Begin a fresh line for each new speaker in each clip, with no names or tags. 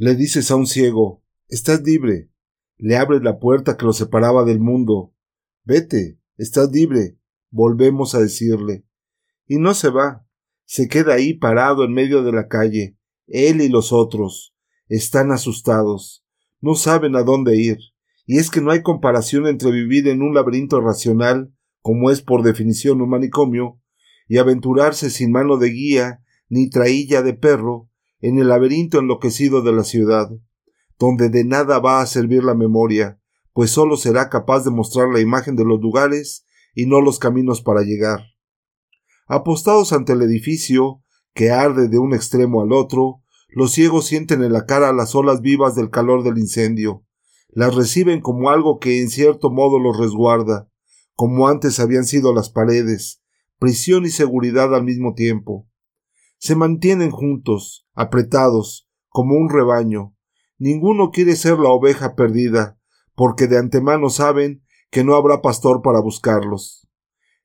Le dices a un ciego, estás libre. Le abres la puerta que lo separaba del mundo. Vete, estás libre. Volvemos a decirle. Y no se va. Se queda ahí parado en medio de la calle. Él y los otros. Están asustados. No saben a dónde ir. Y es que no hay comparación entre vivir en un laberinto racional, como es por definición un manicomio, y aventurarse sin mano de guía ni trailla de perro en el laberinto enloquecido de la ciudad, donde de nada va a servir la memoria, pues sólo será capaz de mostrar la imagen de los lugares y no los caminos para llegar. Apostados ante el edificio, que arde de un extremo al otro, los ciegos sienten en la cara las olas vivas del calor del incendio, las reciben como algo que en cierto modo los resguarda, como antes habían sido las paredes, prisión y seguridad al mismo tiempo. Se mantienen juntos, apretados, como un rebaño. Ninguno quiere ser la oveja perdida, porque de antemano saben que no habrá pastor para buscarlos.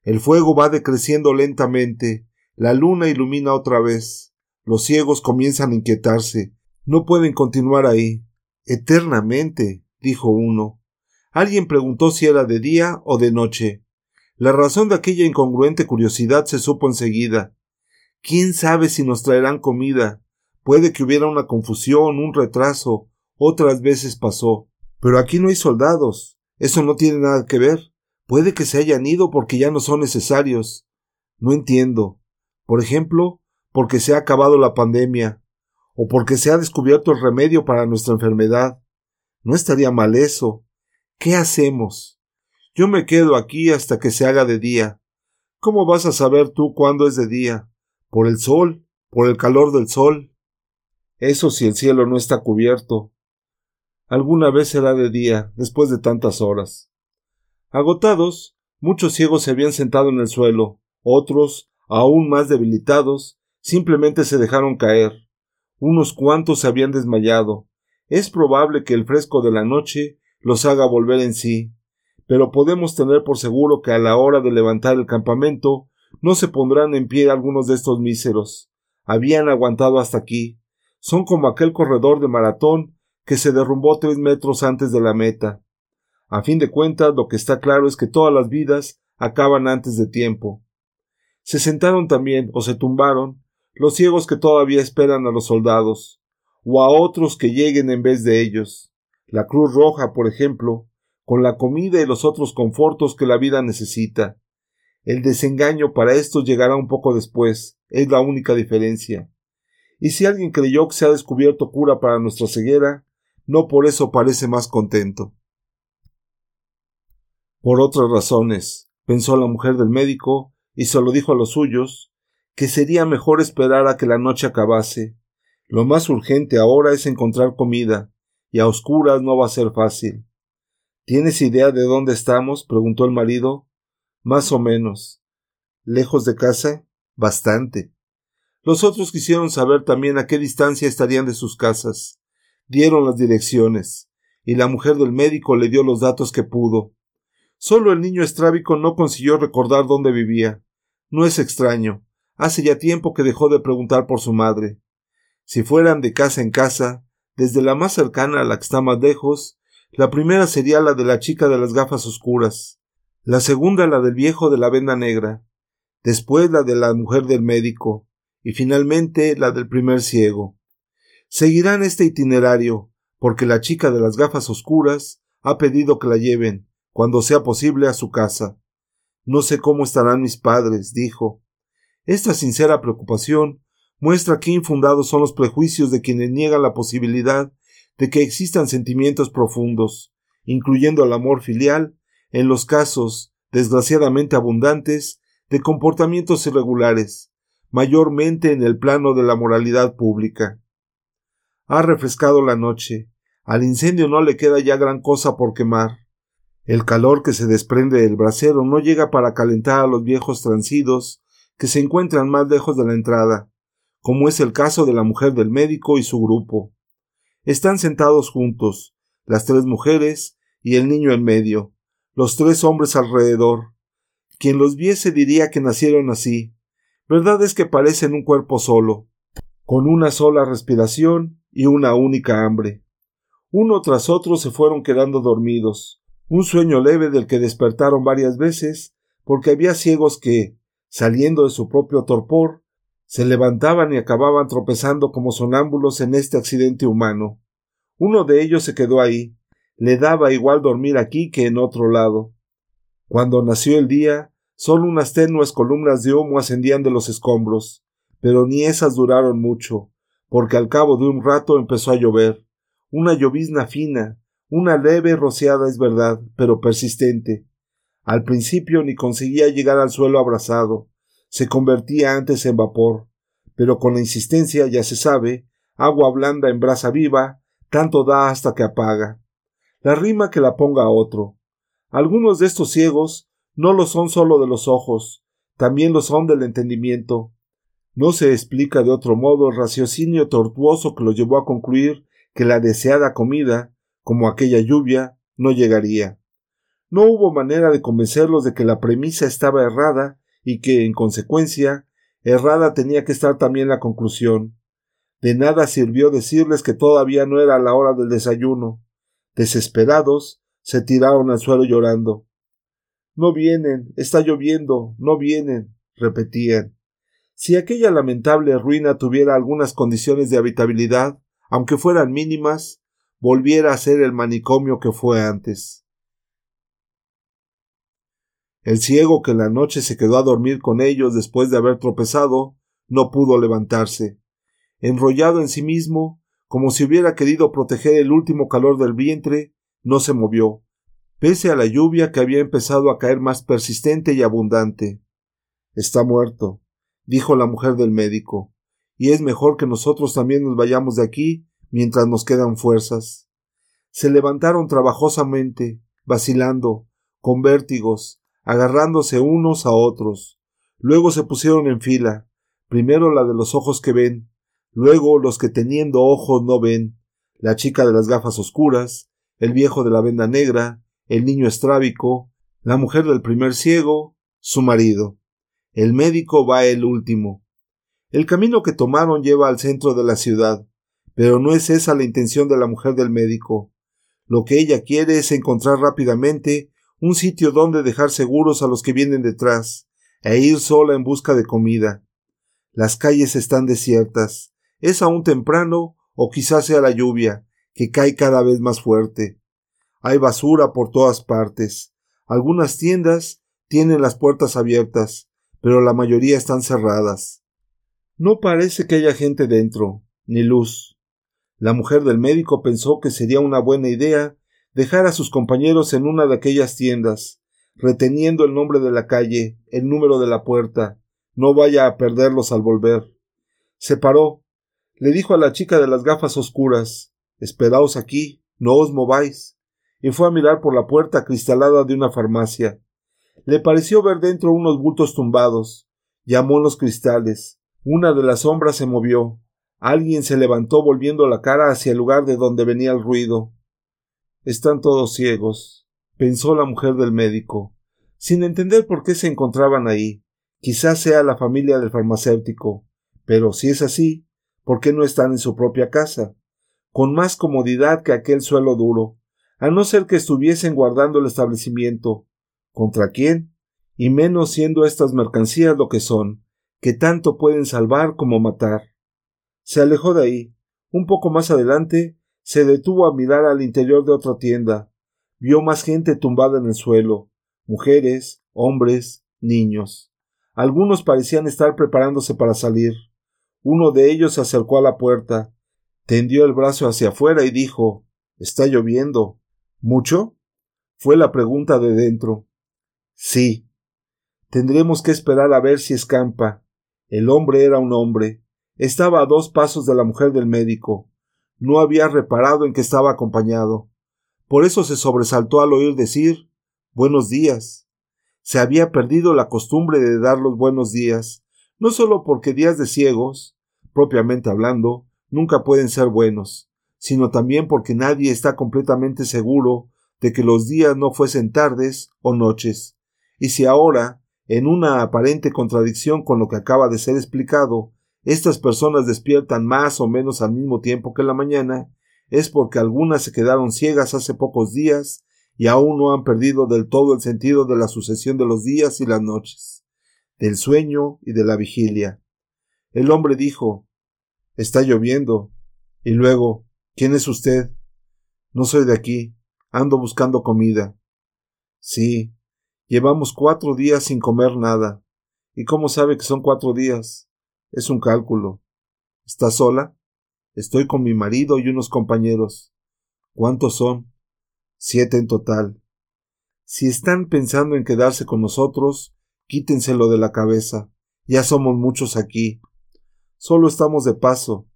El fuego va decreciendo lentamente, la luna ilumina otra vez, los ciegos comienzan a inquietarse. No pueden continuar ahí. Eternamente, dijo uno. Alguien preguntó si era de día o de noche. La razón de aquella incongruente curiosidad se supo enseguida. ¿Quién sabe si nos traerán comida? Puede que hubiera una confusión, un retraso. Otras veces pasó. Pero aquí no hay soldados. Eso no tiene nada que ver. Puede que se hayan ido porque ya no son necesarios. No entiendo. Por ejemplo, porque se ha acabado la pandemia, o porque se ha descubierto el remedio para nuestra enfermedad. No estaría mal eso. ¿Qué hacemos? Yo me quedo aquí hasta que se haga de día. ¿Cómo vas a saber tú cuándo es de día? ¿Por el sol? ¿Por el calor del sol? Eso si el cielo no está cubierto. Alguna vez será de día, después de tantas horas. Agotados, muchos ciegos se habían sentado en el suelo, otros, aún más debilitados, simplemente se dejaron caer. Unos cuantos se habían desmayado. Es probable que el fresco de la noche los haga volver en sí, pero podemos tener por seguro que a la hora de levantar el campamento no se pondrán en pie algunos de estos míseros. Habían aguantado hasta aquí. Son como aquel corredor de maratón que se derrumbó tres metros antes de la meta. A fin de cuentas, lo que está claro es que todas las vidas acaban antes de tiempo. Se sentaron también, o se tumbaron, los ciegos que todavía esperan a los soldados, o a otros que lleguen en vez de ellos. La Cruz Roja, por ejemplo, con la comida y los otros confortos que la vida necesita. El desengaño para estos llegará un poco después, es la única diferencia. Y si alguien creyó que se ha descubierto cura para nuestra ceguera, no por eso parece más contento. Por otras razones, pensó la mujer del médico, y se lo dijo a los suyos, que sería mejor esperar a que la noche acabase. Lo más urgente ahora es encontrar comida, y a oscuras no va a ser fácil. ¿Tienes idea de dónde estamos? preguntó el marido. Más o menos. ¿Lejos de casa? Bastante. Los otros quisieron saber también a qué distancia estarían de sus casas. Dieron las direcciones, y la mujer del médico le dio los datos que pudo. Solo el niño estrábico no consiguió recordar dónde vivía. No es extraño. Hace ya tiempo que dejó de preguntar por su madre. Si fueran de casa en casa, desde la más cercana a la que está más lejos, la primera sería la de la chica de las gafas oscuras, la segunda la del viejo de la venda negra, después la de la mujer del médico, y finalmente la del primer ciego. Seguirán este itinerario, porque la chica de las gafas oscuras ha pedido que la lleven, cuando sea posible, a su casa. No sé cómo estarán mis padres, dijo, esta sincera preocupación muestra qué infundados son los prejuicios de quienes niegan la posibilidad de que existan sentimientos profundos, incluyendo el amor filial, en los casos, desgraciadamente abundantes, de comportamientos irregulares, mayormente en el plano de la moralidad pública. Ha refrescado la noche, al incendio no le queda ya gran cosa por quemar. El calor que se desprende del brasero no llega para calentar a los viejos transidos que se encuentran más lejos de la entrada, como es el caso de la mujer del médico y su grupo. Están sentados juntos, las tres mujeres y el niño en medio, los tres hombres alrededor. Quien los viese diría que nacieron así. Verdad es que parecen un cuerpo solo, con una sola respiración y una única hambre. Uno tras otro se fueron quedando dormidos, un sueño leve del que despertaron varias veces, porque había ciegos que, saliendo de su propio torpor, se levantaban y acababan tropezando como sonámbulos en este accidente humano. Uno de ellos se quedó ahí, le daba igual dormir aquí que en otro lado. Cuando nació el día, solo unas tenues columnas de humo ascendían de los escombros, pero ni esas duraron mucho, porque al cabo de un rato empezó a llover, una llovizna fina, una leve rociada es verdad, pero persistente. Al principio ni conseguía llegar al suelo abrasado, se convertía antes en vapor, pero con la insistencia, ya se sabe, agua blanda en brasa viva, tanto da hasta que apaga. La rima que la ponga otro. Algunos de estos ciegos no lo son solo de los ojos, también lo son del entendimiento. No se explica de otro modo el raciocinio tortuoso que lo llevó a concluir que la deseada comida como aquella lluvia, no llegaría. No hubo manera de convencerlos de que la premisa estaba errada y que, en consecuencia, errada tenía que estar también la conclusión. De nada sirvió decirles que todavía no era la hora del desayuno. Desesperados, se tiraron al suelo llorando. No vienen, está lloviendo, no vienen, repetían. Si aquella lamentable ruina tuviera algunas condiciones de habitabilidad, aunque fueran mínimas, volviera a ser el manicomio que fue antes. El ciego que en la noche se quedó a dormir con ellos después de haber tropezado, no pudo levantarse. Enrollado en sí mismo, como si hubiera querido proteger el último calor del vientre, no se movió, pese a la lluvia que había empezado a caer más persistente y abundante. Está muerto, dijo la mujer del médico, y es mejor que nosotros también nos vayamos de aquí mientras nos quedan fuerzas. Se levantaron trabajosamente, vacilando, con vértigos, agarrándose unos a otros. Luego se pusieron en fila, primero la de los ojos que ven, luego los que teniendo ojos no ven, la chica de las gafas oscuras, el viejo de la venda negra, el niño estrábico, la mujer del primer ciego, su marido. El médico va el último. El camino que tomaron lleva al centro de la ciudad. Pero no es esa la intención de la mujer del médico. Lo que ella quiere es encontrar rápidamente un sitio donde dejar seguros a los que vienen detrás, e ir sola en busca de comida. Las calles están desiertas. Es aún temprano, o quizás sea la lluvia, que cae cada vez más fuerte. Hay basura por todas partes. Algunas tiendas tienen las puertas abiertas, pero la mayoría están cerradas. No parece que haya gente dentro, ni luz. La mujer del médico pensó que sería una buena idea dejar a sus compañeros en una de aquellas tiendas, reteniendo el nombre de la calle, el número de la puerta, no vaya a perderlos al volver. Se paró, le dijo a la chica de las gafas oscuras Esperaos aquí, no os mováis, y fue a mirar por la puerta cristalada de una farmacia. Le pareció ver dentro unos bultos tumbados. Llamó en los cristales. Una de las sombras se movió. Alguien se levantó volviendo la cara hacia el lugar de donde venía el ruido. Están todos ciegos, pensó la mujer del médico, sin entender por qué se encontraban ahí. Quizás sea la familia del farmacéutico, pero si es así, ¿por qué no están en su propia casa? Con más comodidad que aquel suelo duro, a no ser que estuviesen guardando el establecimiento. ¿Contra quién? Y menos siendo estas mercancías lo que son, que tanto pueden salvar como matar. Se alejó de ahí. Un poco más adelante se detuvo a mirar al interior de otra tienda. Vio más gente tumbada en el suelo, mujeres, hombres, niños. Algunos parecían estar preparándose para salir. Uno de ellos se acercó a la puerta, tendió el brazo hacia afuera y dijo Está lloviendo. ¿Mucho? fue la pregunta de dentro. Sí. Tendremos que esperar a ver si escampa. El hombre era un hombre, estaba a dos pasos de la mujer del médico. No había reparado en que estaba acompañado. Por eso se sobresaltó al oír decir Buenos días. Se había perdido la costumbre de dar los buenos días, no solo porque días de ciegos, propiamente hablando, nunca pueden ser buenos, sino también porque nadie está completamente seguro de que los días no fuesen tardes o noches. Y si ahora, en una aparente contradicción con lo que acaba de ser explicado, estas personas despiertan más o menos al mismo tiempo que la mañana, es porque algunas se quedaron ciegas hace pocos días y aún no han perdido del todo el sentido de la sucesión de los días y las noches, del sueño y de la vigilia. El hombre dijo Está lloviendo. Y luego ¿Quién es usted? No soy de aquí. Ando buscando comida. Sí. Llevamos cuatro días sin comer nada. ¿Y cómo sabe que son cuatro días? Es un cálculo. ¿Está sola? Estoy con mi marido y unos compañeros. ¿Cuántos son? Siete en total. Si están pensando en quedarse con nosotros, quítenselo de la cabeza. Ya somos muchos aquí. Solo estamos de paso.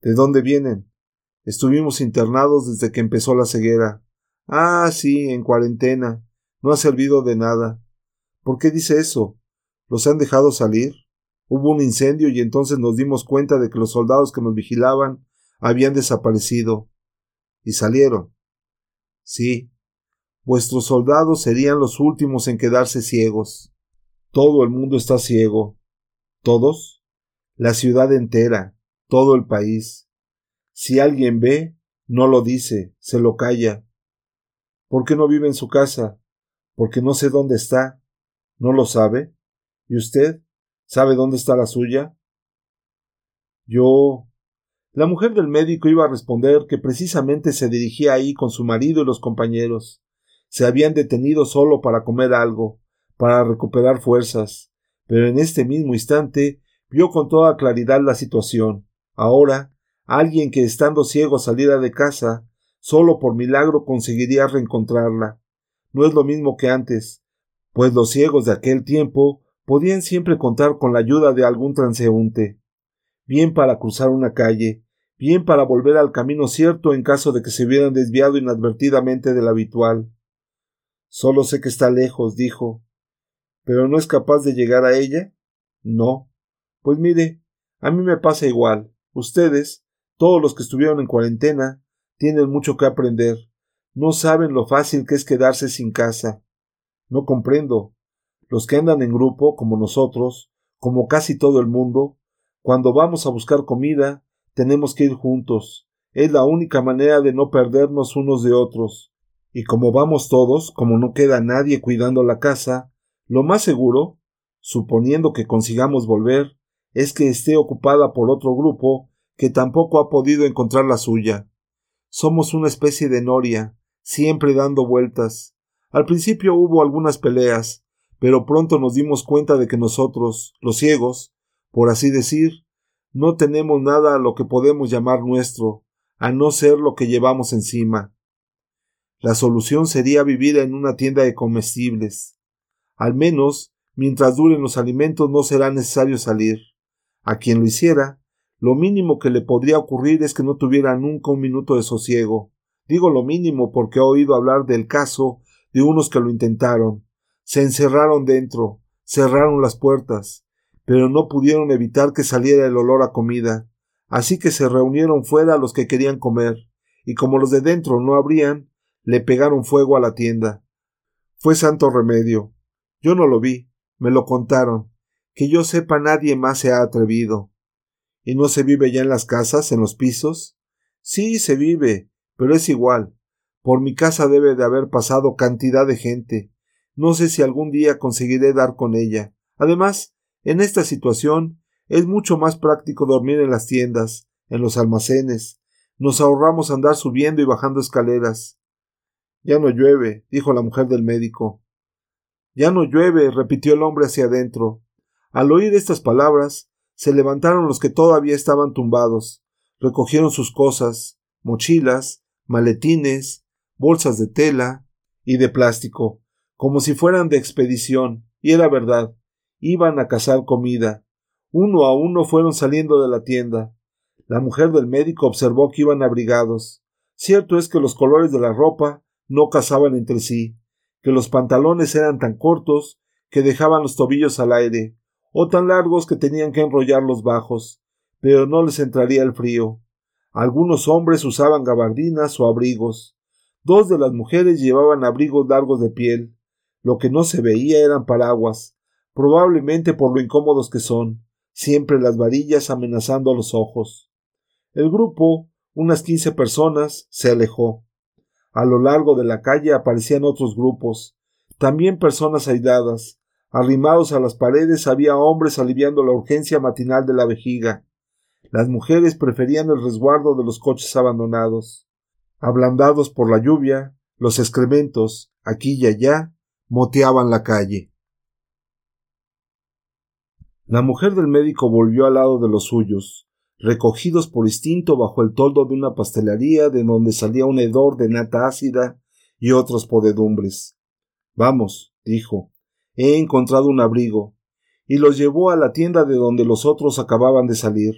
¿De dónde vienen? Estuvimos internados desde que empezó la ceguera. Ah, sí, en cuarentena. No ha servido de nada. ¿Por qué dice eso? ¿Los han dejado salir? Hubo un incendio y entonces nos dimos cuenta de que los soldados que nos vigilaban habían desaparecido. Y salieron. Sí, vuestros soldados serían los últimos en quedarse ciegos. Todo el mundo está ciego. ¿Todos? La ciudad entera, todo el país. Si alguien ve, no lo dice, se lo calla. ¿Por qué no vive en su casa? Porque no sé dónde está. ¿No lo sabe? ¿Y usted? ¿Sabe dónde está la suya? Yo la mujer del médico iba a responder que precisamente se dirigía ahí con su marido y los compañeros. Se habían detenido solo para comer algo, para recuperar fuerzas, pero en este mismo instante vio con toda claridad la situación. Ahora, alguien que estando ciego saliera de casa, solo por milagro conseguiría reencontrarla. No es lo mismo que antes, pues los ciegos de aquel tiempo podían siempre contar con la ayuda de algún transeúnte bien para cruzar una calle, bien para volver al camino cierto en caso de que se hubieran desviado inadvertidamente del habitual. Solo sé que está lejos, dijo. ¿Pero no es capaz de llegar a ella? No. Pues mire, a mí me pasa igual. Ustedes, todos los que estuvieron en cuarentena, tienen mucho que aprender. No saben lo fácil que es quedarse sin casa. No comprendo. Los que andan en grupo, como nosotros, como casi todo el mundo, cuando vamos a buscar comida, tenemos que ir juntos. Es la única manera de no perdernos unos de otros. Y como vamos todos, como no queda nadie cuidando la casa, lo más seguro, suponiendo que consigamos volver, es que esté ocupada por otro grupo que tampoco ha podido encontrar la suya. Somos una especie de noria, siempre dando vueltas. Al principio hubo algunas peleas, pero pronto nos dimos cuenta de que nosotros, los ciegos, por así decir, no tenemos nada a lo que podemos llamar nuestro, a no ser lo que llevamos encima. La solución sería vivir en una tienda de comestibles. Al menos, mientras duren los alimentos no será necesario salir. A quien lo hiciera, lo mínimo que le podría ocurrir es que no tuviera nunca un minuto de sosiego. Digo lo mínimo porque he oído hablar del caso de unos que lo intentaron. Se encerraron dentro, cerraron las puertas, pero no pudieron evitar que saliera el olor a comida, así que se reunieron fuera los que querían comer, y como los de dentro no abrían, le pegaron fuego a la tienda. Fue santo remedio. Yo no lo vi, me lo contaron. Que yo sepa nadie más se ha atrevido. ¿Y no se vive ya en las casas, en los pisos? Sí, se vive, pero es igual. Por mi casa debe de haber pasado cantidad de gente. No sé si algún día conseguiré dar con ella. Además, en esta situación es mucho más práctico dormir en las tiendas, en los almacenes. Nos ahorramos andar subiendo y bajando escaleras. Ya no llueve, dijo la mujer del médico. Ya no llueve, repitió el hombre hacia adentro. Al oír estas palabras, se levantaron los que todavía estaban tumbados, recogieron sus cosas, mochilas, maletines, bolsas de tela y de plástico, como si fueran de expedición, y era verdad, iban a cazar comida. Uno a uno fueron saliendo de la tienda. La mujer del médico observó que iban abrigados. Cierto es que los colores de la ropa no casaban entre sí, que los pantalones eran tan cortos que dejaban los tobillos al aire, o tan largos que tenían que enrollar los bajos, pero no les entraría el frío. Algunos hombres usaban gabardinas o abrigos. Dos de las mujeres llevaban abrigos largos de piel. Lo que no se veía eran paraguas, probablemente por lo incómodos que son. siempre las varillas amenazando los ojos. El grupo, unas quince personas, se alejó. A lo largo de la calle aparecían otros grupos, también personas aisladas. Arrimados a las paredes había hombres aliviando la urgencia matinal de la vejiga. Las mujeres preferían el resguardo de los coches abandonados. Ablandados por la lluvia, los excrementos, aquí y allá, moteaban la calle. La mujer del médico volvió al lado de los suyos, recogidos por instinto bajo el toldo de una pastelería de donde salía un hedor de nata ácida y otras podedumbres. Vamos, dijo, he encontrado un abrigo, y los llevó a la tienda de donde los otros acababan de salir.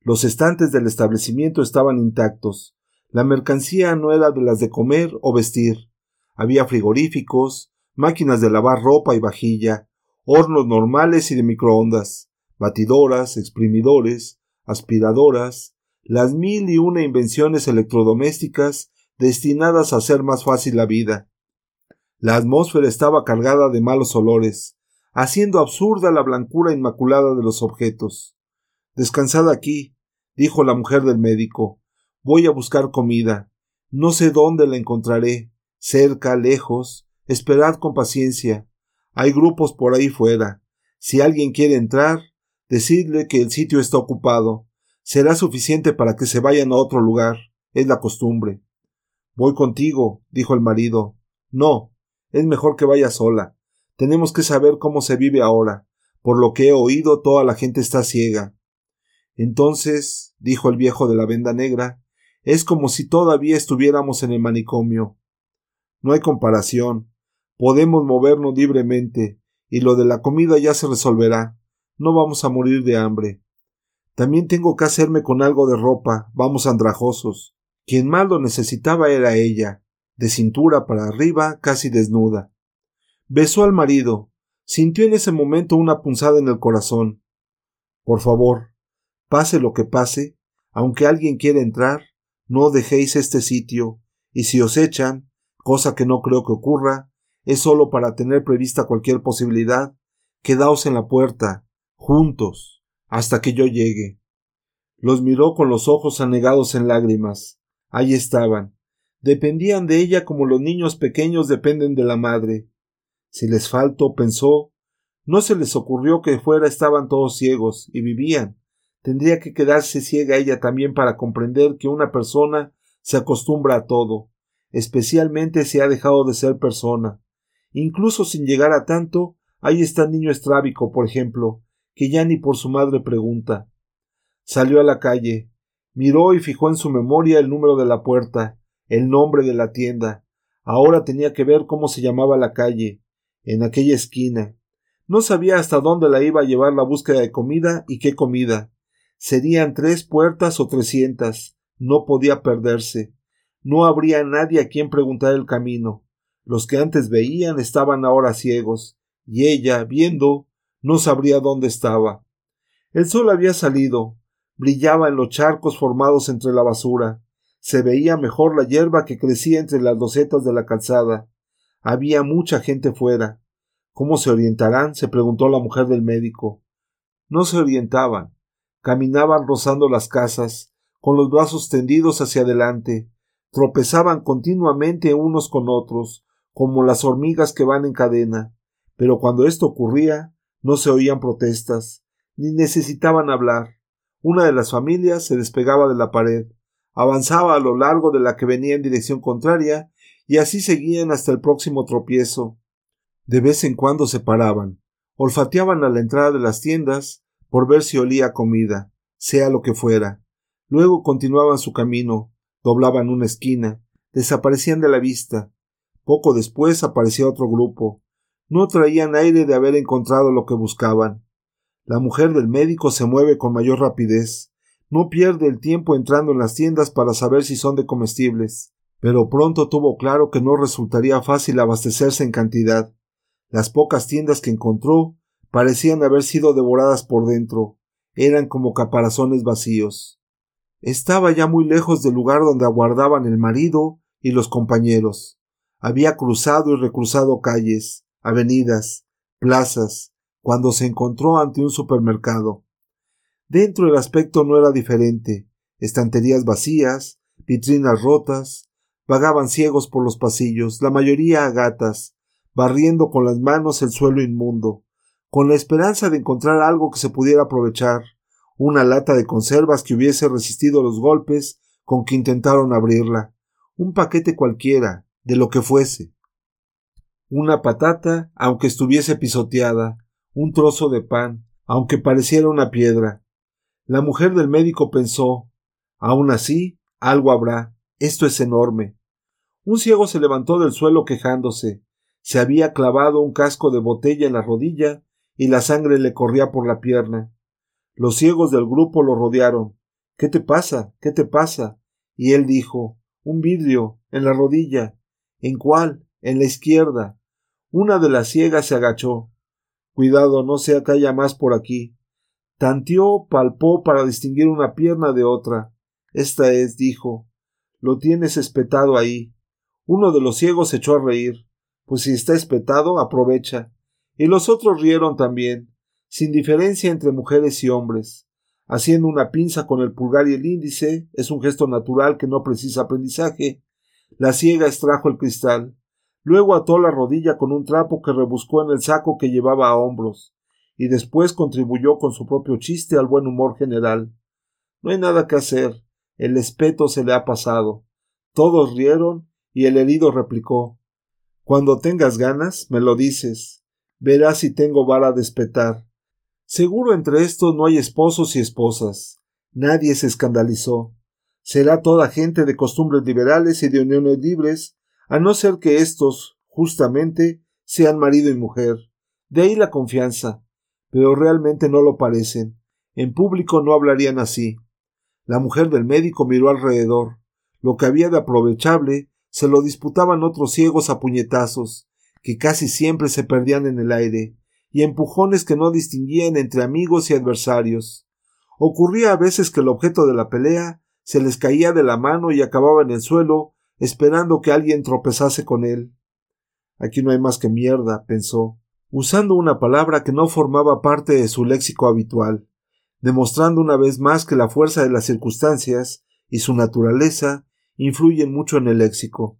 Los estantes del establecimiento estaban intactos. La mercancía no era de las de comer o vestir. Había frigoríficos, máquinas de lavar ropa y vajilla, hornos normales y de microondas, batidoras, exprimidores, aspiradoras, las mil y una invenciones electrodomésticas destinadas a hacer más fácil la vida. La atmósfera estaba cargada de malos olores, haciendo absurda la blancura inmaculada de los objetos. Descansad aquí, dijo la mujer del médico. Voy a buscar comida. No sé dónde la encontraré, cerca, lejos. Esperad con paciencia. Hay grupos por ahí fuera. Si alguien quiere entrar, decidle que el sitio está ocupado. Será suficiente para que se vayan a otro lugar. Es la costumbre. Voy contigo, dijo el marido. No, es mejor que vaya sola. Tenemos que saber cómo se vive ahora. Por lo que he oído, toda la gente está ciega. Entonces, dijo el viejo de la venda negra, es como si todavía estuviéramos en el manicomio. No hay comparación. Podemos movernos libremente, y lo de la comida ya se resolverá. No vamos a morir de hambre. También tengo que hacerme con algo de ropa, vamos andrajosos. Quien más lo necesitaba era ella, de cintura para arriba, casi desnuda. Besó al marido. Sintió en ese momento una punzada en el corazón. Por favor, pase lo que pase, aunque alguien quiera entrar, no dejéis este sitio, y si os echan, cosa que no creo que ocurra, es solo para tener prevista cualquier posibilidad, quedaos en la puerta, juntos, hasta que yo llegue. Los miró con los ojos anegados en lágrimas. Ahí estaban. Dependían de ella como los niños pequeños dependen de la madre. Si les faltó, pensó, no se les ocurrió que fuera estaban todos ciegos y vivían, Tendría que quedarse ciega ella también para comprender que una persona se acostumbra a todo, especialmente si ha dejado de ser persona. Incluso sin llegar a tanto, ahí está el niño estrábico, por ejemplo, que ya ni por su madre pregunta. Salió a la calle, miró y fijó en su memoria el número de la puerta, el nombre de la tienda. Ahora tenía que ver cómo se llamaba la calle, en aquella esquina. No sabía hasta dónde la iba a llevar la búsqueda de comida y qué comida. Serían tres puertas o trescientas. No podía perderse. No habría nadie a quien preguntar el camino. Los que antes veían estaban ahora ciegos, y ella, viendo, no sabría dónde estaba. El sol había salido, brillaba en los charcos formados entre la basura, se veía mejor la hierba que crecía entre las docetas de la calzada. Había mucha gente fuera. ¿Cómo se orientarán? se preguntó la mujer del médico. No se orientaban caminaban rozando las casas, con los brazos tendidos hacia adelante, tropezaban continuamente unos con otros, como las hormigas que van en cadena, pero cuando esto ocurría, no se oían protestas, ni necesitaban hablar. Una de las familias se despegaba de la pared, avanzaba a lo largo de la que venía en dirección contraria, y así seguían hasta el próximo tropiezo. De vez en cuando se paraban, olfateaban a la entrada de las tiendas por ver si olía comida, sea lo que fuera. Luego continuaban su camino, doblaban una esquina, desaparecían de la vista. Poco después aparecía otro grupo. No traían aire de haber encontrado lo que buscaban. La mujer del médico se mueve con mayor rapidez. No pierde el tiempo entrando en las tiendas para saber si son de comestibles. Pero pronto tuvo claro que no resultaría fácil abastecerse en cantidad. Las pocas tiendas que encontró parecían haber sido devoradas por dentro, eran como caparazones vacíos. Estaba ya muy lejos del lugar donde aguardaban el marido y los compañeros. Había cruzado y recruzado calles, avenidas, plazas, cuando se encontró ante un supermercado. Dentro el aspecto no era diferente. Estanterías vacías, vitrinas rotas, vagaban ciegos por los pasillos, la mayoría a gatas, barriendo con las manos el suelo inmundo, con la esperanza de encontrar algo que se pudiera aprovechar, una lata de conservas que hubiese resistido los golpes con que intentaron abrirla, un paquete cualquiera, de lo que fuese. Una patata, aunque estuviese pisoteada, un trozo de pan, aunque pareciera una piedra. La mujer del médico pensó Aún así, algo habrá. Esto es enorme. Un ciego se levantó del suelo quejándose. Se había clavado un casco de botella en la rodilla y la sangre le corría por la pierna. Los ciegos del grupo lo rodearon. ¿Qué te pasa? ¿Qué te pasa? Y él dijo Un vidrio, en la rodilla. ¿En cuál? En la izquierda. Una de las ciegas se agachó. Cuidado, no sea que más por aquí. Tanteó, palpó para distinguir una pierna de otra. Esta es, dijo. Lo tienes espetado ahí. Uno de los ciegos se echó a reír. Pues si está espetado, aprovecha. Y los otros rieron también, sin diferencia entre mujeres y hombres. Haciendo una pinza con el pulgar y el índice, es un gesto natural que no precisa aprendizaje. La ciega extrajo el cristal. Luego ató la rodilla con un trapo que rebuscó en el saco que llevaba a hombros, y después contribuyó con su propio chiste al buen humor general. No hay nada que hacer. El espeto se le ha pasado. Todos rieron y el herido replicó Cuando tengas ganas, me lo dices. Verás si tengo vara de espetar. Seguro entre estos no hay esposos y esposas. Nadie se escandalizó. Será toda gente de costumbres liberales y de uniones libres, a no ser que estos, justamente, sean marido y mujer. De ahí la confianza. Pero realmente no lo parecen. En público no hablarían así. La mujer del médico miró alrededor. Lo que había de aprovechable se lo disputaban otros ciegos a puñetazos, que casi siempre se perdían en el aire, y empujones que no distinguían entre amigos y adversarios. Ocurría a veces que el objeto de la pelea se les caía de la mano y acababa en el suelo, esperando que alguien tropezase con él. Aquí no hay más que mierda, pensó, usando una palabra que no formaba parte de su léxico habitual demostrando una vez más que la fuerza de las circunstancias y su naturaleza influyen mucho en el léxico.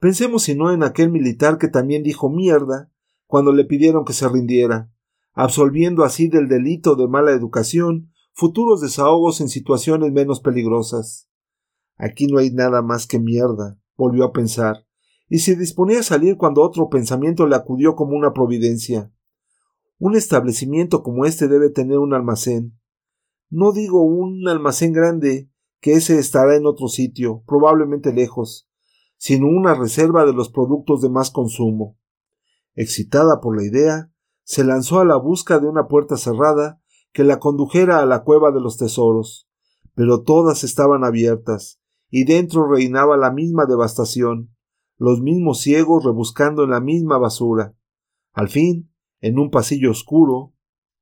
Pensemos si no en aquel militar que también dijo mierda cuando le pidieron que se rindiera, absolviendo así del delito de mala educación futuros desahogos en situaciones menos peligrosas. Aquí no hay nada más que mierda, volvió a pensar, y se disponía a salir cuando otro pensamiento le acudió como una providencia. Un establecimiento como este debe tener un almacén. No digo un almacén grande, que ese estará en otro sitio, probablemente lejos, sino una reserva de los productos de más consumo. Excitada por la idea, se lanzó a la busca de una puerta cerrada que la condujera a la cueva de los tesoros, pero todas estaban abiertas, y dentro reinaba la misma devastación, los mismos ciegos rebuscando en la misma basura. Al fin, en un pasillo oscuro,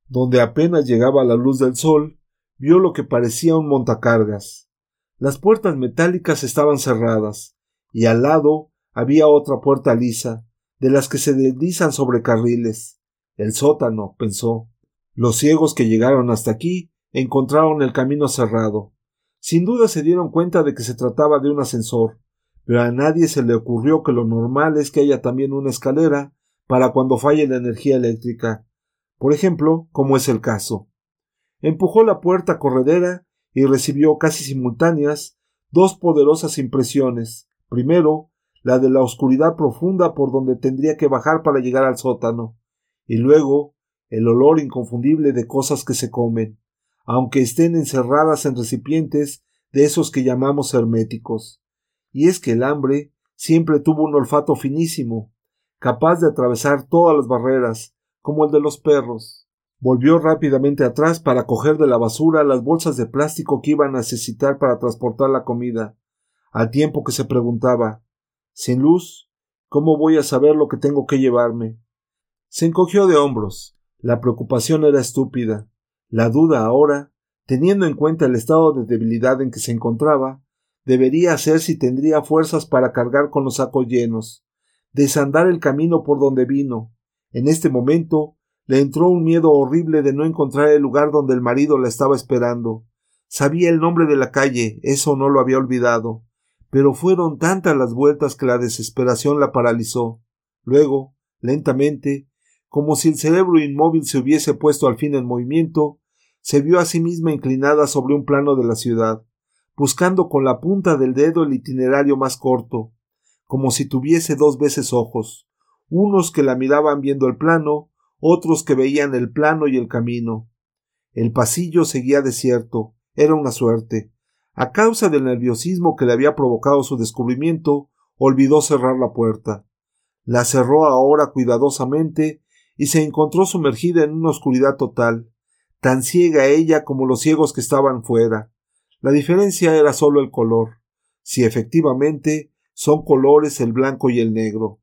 donde apenas llegaba la luz del sol, vio lo que parecía un montacargas. Las puertas metálicas estaban cerradas, y al lado había otra puerta lisa, de las que se deslizan sobre carriles. El sótano, pensó. Los ciegos que llegaron hasta aquí encontraron el camino cerrado. Sin duda se dieron cuenta de que se trataba de un ascensor, pero a nadie se le ocurrió que lo normal es que haya también una escalera para cuando falle la energía eléctrica, por ejemplo, como es el caso. Empujó la puerta corredera y recibió casi simultáneas dos poderosas impresiones. Primero, la de la oscuridad profunda por donde tendría que bajar para llegar al sótano, y luego el olor inconfundible de cosas que se comen, aunque estén encerradas en recipientes de esos que llamamos herméticos. Y es que el hambre siempre tuvo un olfato finísimo, capaz de atravesar todas las barreras, como el de los perros. Volvió rápidamente atrás para coger de la basura las bolsas de plástico que iba a necesitar para transportar la comida, al tiempo que se preguntaba Sin luz, ¿cómo voy a saber lo que tengo que llevarme? Se encogió de hombros. La preocupación era estúpida. La duda ahora, teniendo en cuenta el estado de debilidad en que se encontraba, debería ser si tendría fuerzas para cargar con los sacos llenos desandar el camino por donde vino. En este momento Le entró un miedo horrible de no encontrar el lugar donde el marido la estaba esperando. Sabía el nombre de la calle, eso no lo había olvidado, pero fueron tantas las vueltas que la desesperación la paralizó. Luego, lentamente, como si el cerebro inmóvil se hubiese puesto al fin en movimiento, se vio a sí misma inclinada sobre un plano de la ciudad, buscando con la punta del dedo el itinerario más corto, como si tuviese dos veces ojos, unos que la miraban viendo el plano, otros que veían el plano y el camino. El pasillo seguía desierto, era una suerte. A causa del nerviosismo que le había provocado su descubrimiento, olvidó cerrar la puerta. La cerró ahora cuidadosamente y se encontró sumergida en una oscuridad total, tan ciega ella como los ciegos que estaban fuera. La diferencia era sólo el color, si efectivamente son colores el blanco y el negro.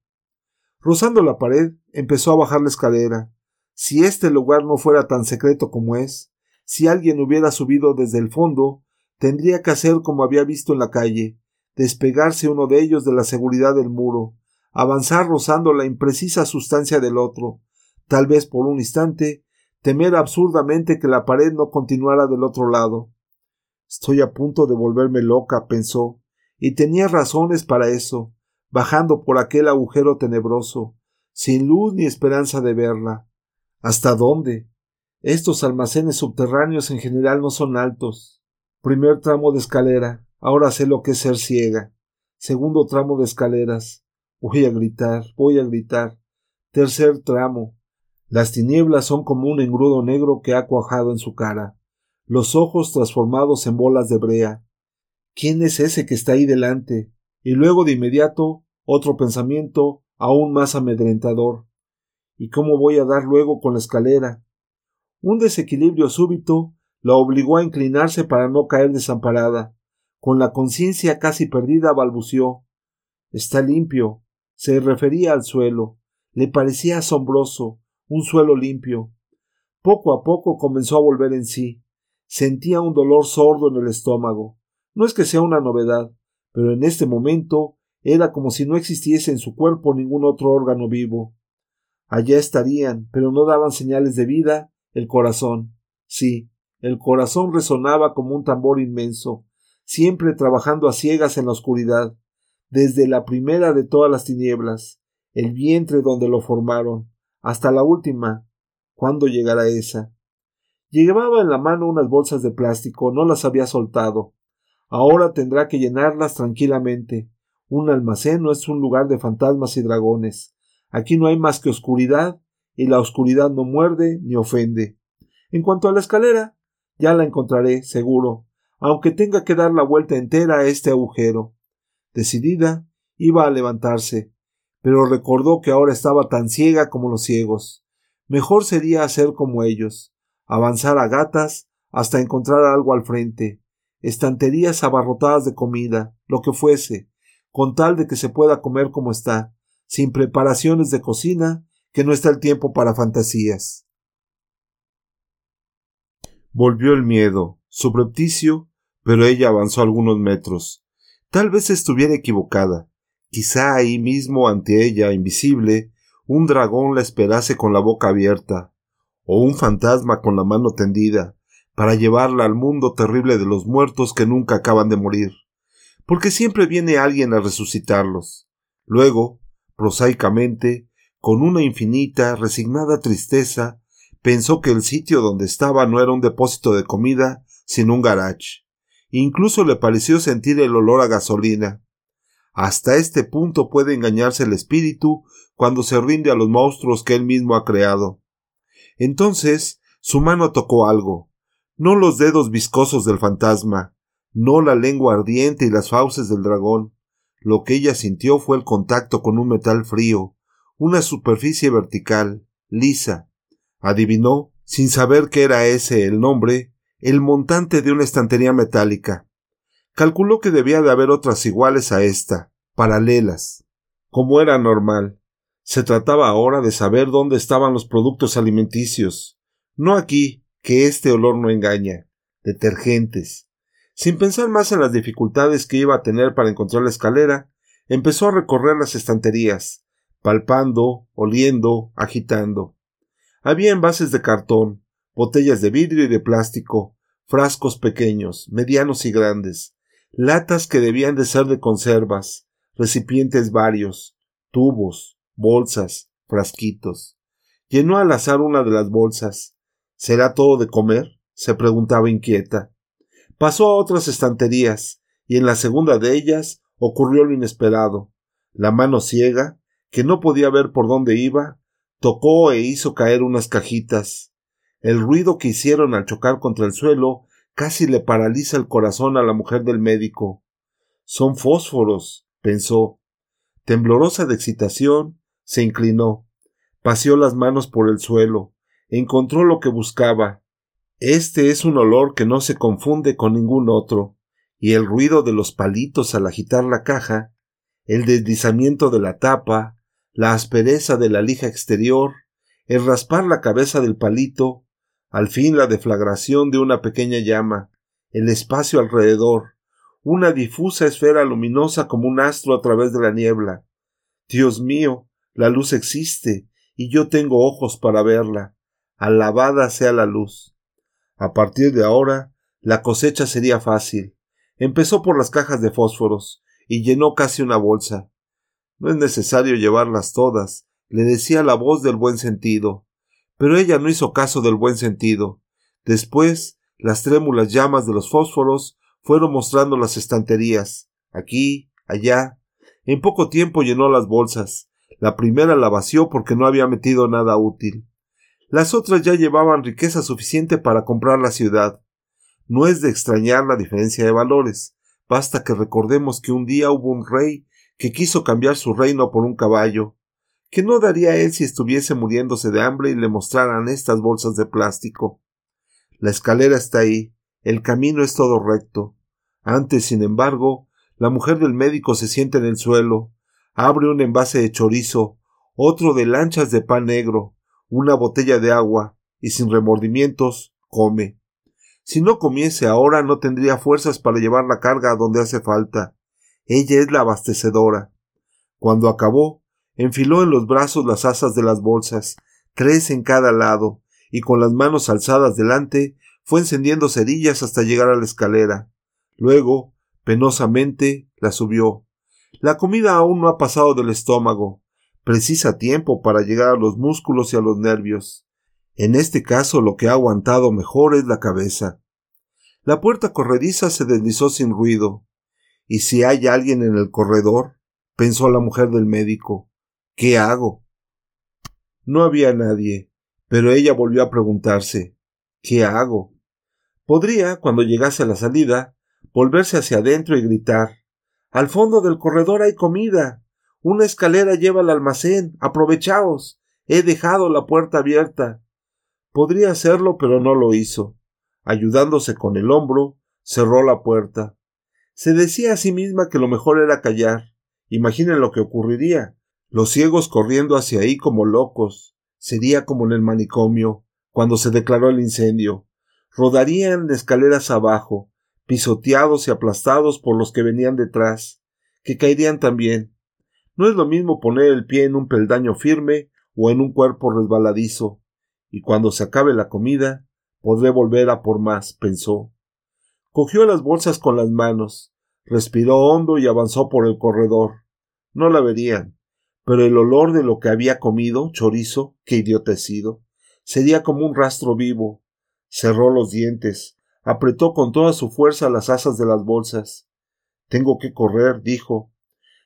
Rozando la pared, empezó a bajar la escalera. Si este lugar no fuera tan secreto como es, si alguien hubiera subido desde el fondo, tendría que hacer como había visto en la calle, despegarse uno de ellos de la seguridad del muro, avanzar rozando la imprecisa sustancia del otro, tal vez por un instante, temer absurdamente que la pared no continuara del otro lado. Estoy a punto de volverme loca, pensó, y tenía razones para eso, bajando por aquel agujero tenebroso, sin luz ni esperanza de verla. ¿Hasta dónde? Estos almacenes subterráneos en general no son altos. Primer tramo de escalera. Ahora sé lo que es ser ciega. Segundo tramo de escaleras. Voy a gritar, voy a gritar. Tercer tramo. Las tinieblas son como un engrudo negro que ha cuajado en su cara, los ojos transformados en bolas de brea. ¿Quién es ese que está ahí delante? Y luego de inmediato otro pensamiento aún más amedrentador. ¿Y cómo voy a dar luego con la escalera? Un desequilibrio súbito la obligó a inclinarse para no caer desamparada. Con la conciencia casi perdida balbució. Está limpio. Se refería al suelo. Le parecía asombroso, un suelo limpio. Poco a poco comenzó a volver en sí. Sentía un dolor sordo en el estómago. No es que sea una novedad, pero en este momento era como si no existiese en su cuerpo ningún otro órgano vivo. Allá estarían, pero no daban señales de vida, el corazón. Sí, el corazón resonaba como un tambor inmenso, siempre trabajando a ciegas en la oscuridad, desde la primera de todas las tinieblas, el vientre donde lo formaron, hasta la última. ¿Cuándo llegará esa? Llevaba en la mano unas bolsas de plástico, no las había soltado. Ahora tendrá que llenarlas tranquilamente. Un almacén no es un lugar de fantasmas y dragones. Aquí no hay más que oscuridad, y la oscuridad no muerde ni ofende. En cuanto a la escalera, ya la encontraré, seguro, aunque tenga que dar la vuelta entera a este agujero. Decidida, iba a levantarse, pero recordó que ahora estaba tan ciega como los ciegos. Mejor sería hacer como ellos, avanzar a gatas hasta encontrar algo al frente, estanterías abarrotadas de comida, lo que fuese, con tal de que se pueda comer como está, sin preparaciones de cocina, que no está el tiempo para fantasías. Volvió el miedo, subrepticio, pero ella avanzó algunos metros. Tal vez estuviera equivocada. Quizá ahí mismo ante ella, invisible, un dragón la esperase con la boca abierta, o un fantasma con la mano tendida, para llevarla al mundo terrible de los muertos que nunca acaban de morir, porque siempre viene alguien a resucitarlos. Luego, prosaicamente, con una infinita, resignada tristeza, pensó que el sitio donde estaba no era un depósito de comida, sino un garage. Incluso le pareció sentir el olor a gasolina. Hasta este punto puede engañarse el espíritu cuando se rinde a los monstruos que él mismo ha creado. Entonces su mano tocó algo, no los dedos viscosos del fantasma, no la lengua ardiente y las fauces del dragón. Lo que ella sintió fue el contacto con un metal frío, una superficie vertical, lisa. Adivinó, sin saber que era ese el nombre, el montante de una estantería metálica. Calculó que debía de haber otras iguales a esta, paralelas. Como era normal. Se trataba ahora de saber dónde estaban los productos alimenticios. No aquí, que este olor no engaña. Detergentes. Sin pensar más en las dificultades que iba a tener para encontrar la escalera, empezó a recorrer las estanterías, palpando, oliendo, agitando. Había envases de cartón, botellas de vidrio y de plástico, frascos pequeños, medianos y grandes, latas que debían de ser de conservas, recipientes varios, tubos, bolsas, frasquitos. Llenó al azar una de las bolsas. ¿Será todo de comer? se preguntaba inquieta. Pasó a otras estanterías, y en la segunda de ellas ocurrió lo inesperado. La mano ciega, que no podía ver por dónde iba, tocó e hizo caer unas cajitas. El ruido que hicieron al chocar contra el suelo casi le paraliza el corazón a la mujer del médico. Son fósforos, pensó. Temblorosa de excitación, se inclinó, paseó las manos por el suelo, encontró lo que buscaba. Este es un olor que no se confunde con ningún otro, y el ruido de los palitos al agitar la caja, el deslizamiento de la tapa, la aspereza de la lija exterior, el raspar la cabeza del palito, al fin la deflagración de una pequeña llama, el espacio alrededor, una difusa esfera luminosa como un astro a través de la niebla. Dios mío, la luz existe, y yo tengo ojos para verla. Alabada sea la luz. A partir de ahora, la cosecha sería fácil. Empezó por las cajas de fósforos, y llenó casi una bolsa. No es necesario llevarlas todas, le decía la voz del buen sentido. Pero ella no hizo caso del buen sentido. Después, las trémulas llamas de los fósforos fueron mostrando las estanterías, aquí, allá. En poco tiempo llenó las bolsas. La primera la vació porque no había metido nada útil. Las otras ya llevaban riqueza suficiente para comprar la ciudad. No es de extrañar la diferencia de valores. Basta que recordemos que un día hubo un rey que quiso cambiar su reino por un caballo, que no daría él si estuviese muriéndose de hambre y le mostraran estas bolsas de plástico. La escalera está ahí, el camino es todo recto. Antes, sin embargo, la mujer del médico se sienta en el suelo, abre un envase de chorizo, otro de lanchas de pan negro, una botella de agua, y sin remordimientos come. Si no comiese ahora no tendría fuerzas para llevar la carga a donde hace falta. Ella es la abastecedora. Cuando acabó, enfiló en los brazos las asas de las bolsas, tres en cada lado, y con las manos alzadas delante, fue encendiendo cerillas hasta llegar a la escalera. Luego, penosamente, la subió. La comida aún no ha pasado del estómago. Precisa tiempo para llegar a los músculos y a los nervios. En este caso lo que ha aguantado mejor es la cabeza. La puerta corrediza se deslizó sin ruido. ¿Y si hay alguien en el corredor? pensó la mujer del médico. ¿Qué hago? No había nadie, pero ella volvió a preguntarse ¿Qué hago? Podría, cuando llegase a la salida, volverse hacia adentro y gritar Al fondo del corredor hay comida. Una escalera lleva al almacén. Aprovechaos. He dejado la puerta abierta. Podría hacerlo, pero no lo hizo. Ayudándose con el hombro, cerró la puerta. Se decía a sí misma que lo mejor era callar. Imaginen lo que ocurriría. Los ciegos corriendo hacia ahí como locos. Sería como en el manicomio, cuando se declaró el incendio. Rodarían escaleras abajo, pisoteados y aplastados por los que venían detrás, que caerían también. No es lo mismo poner el pie en un peldaño firme o en un cuerpo resbaladizo. Y cuando se acabe la comida, podré volver a por más, pensó. Cogió las bolsas con las manos, respiró hondo y avanzó por el corredor. No la verían, pero el olor de lo que había comido, chorizo, qué idiotecido, sería como un rastro vivo. Cerró los dientes, apretó con toda su fuerza las asas de las bolsas. Tengo que correr, dijo.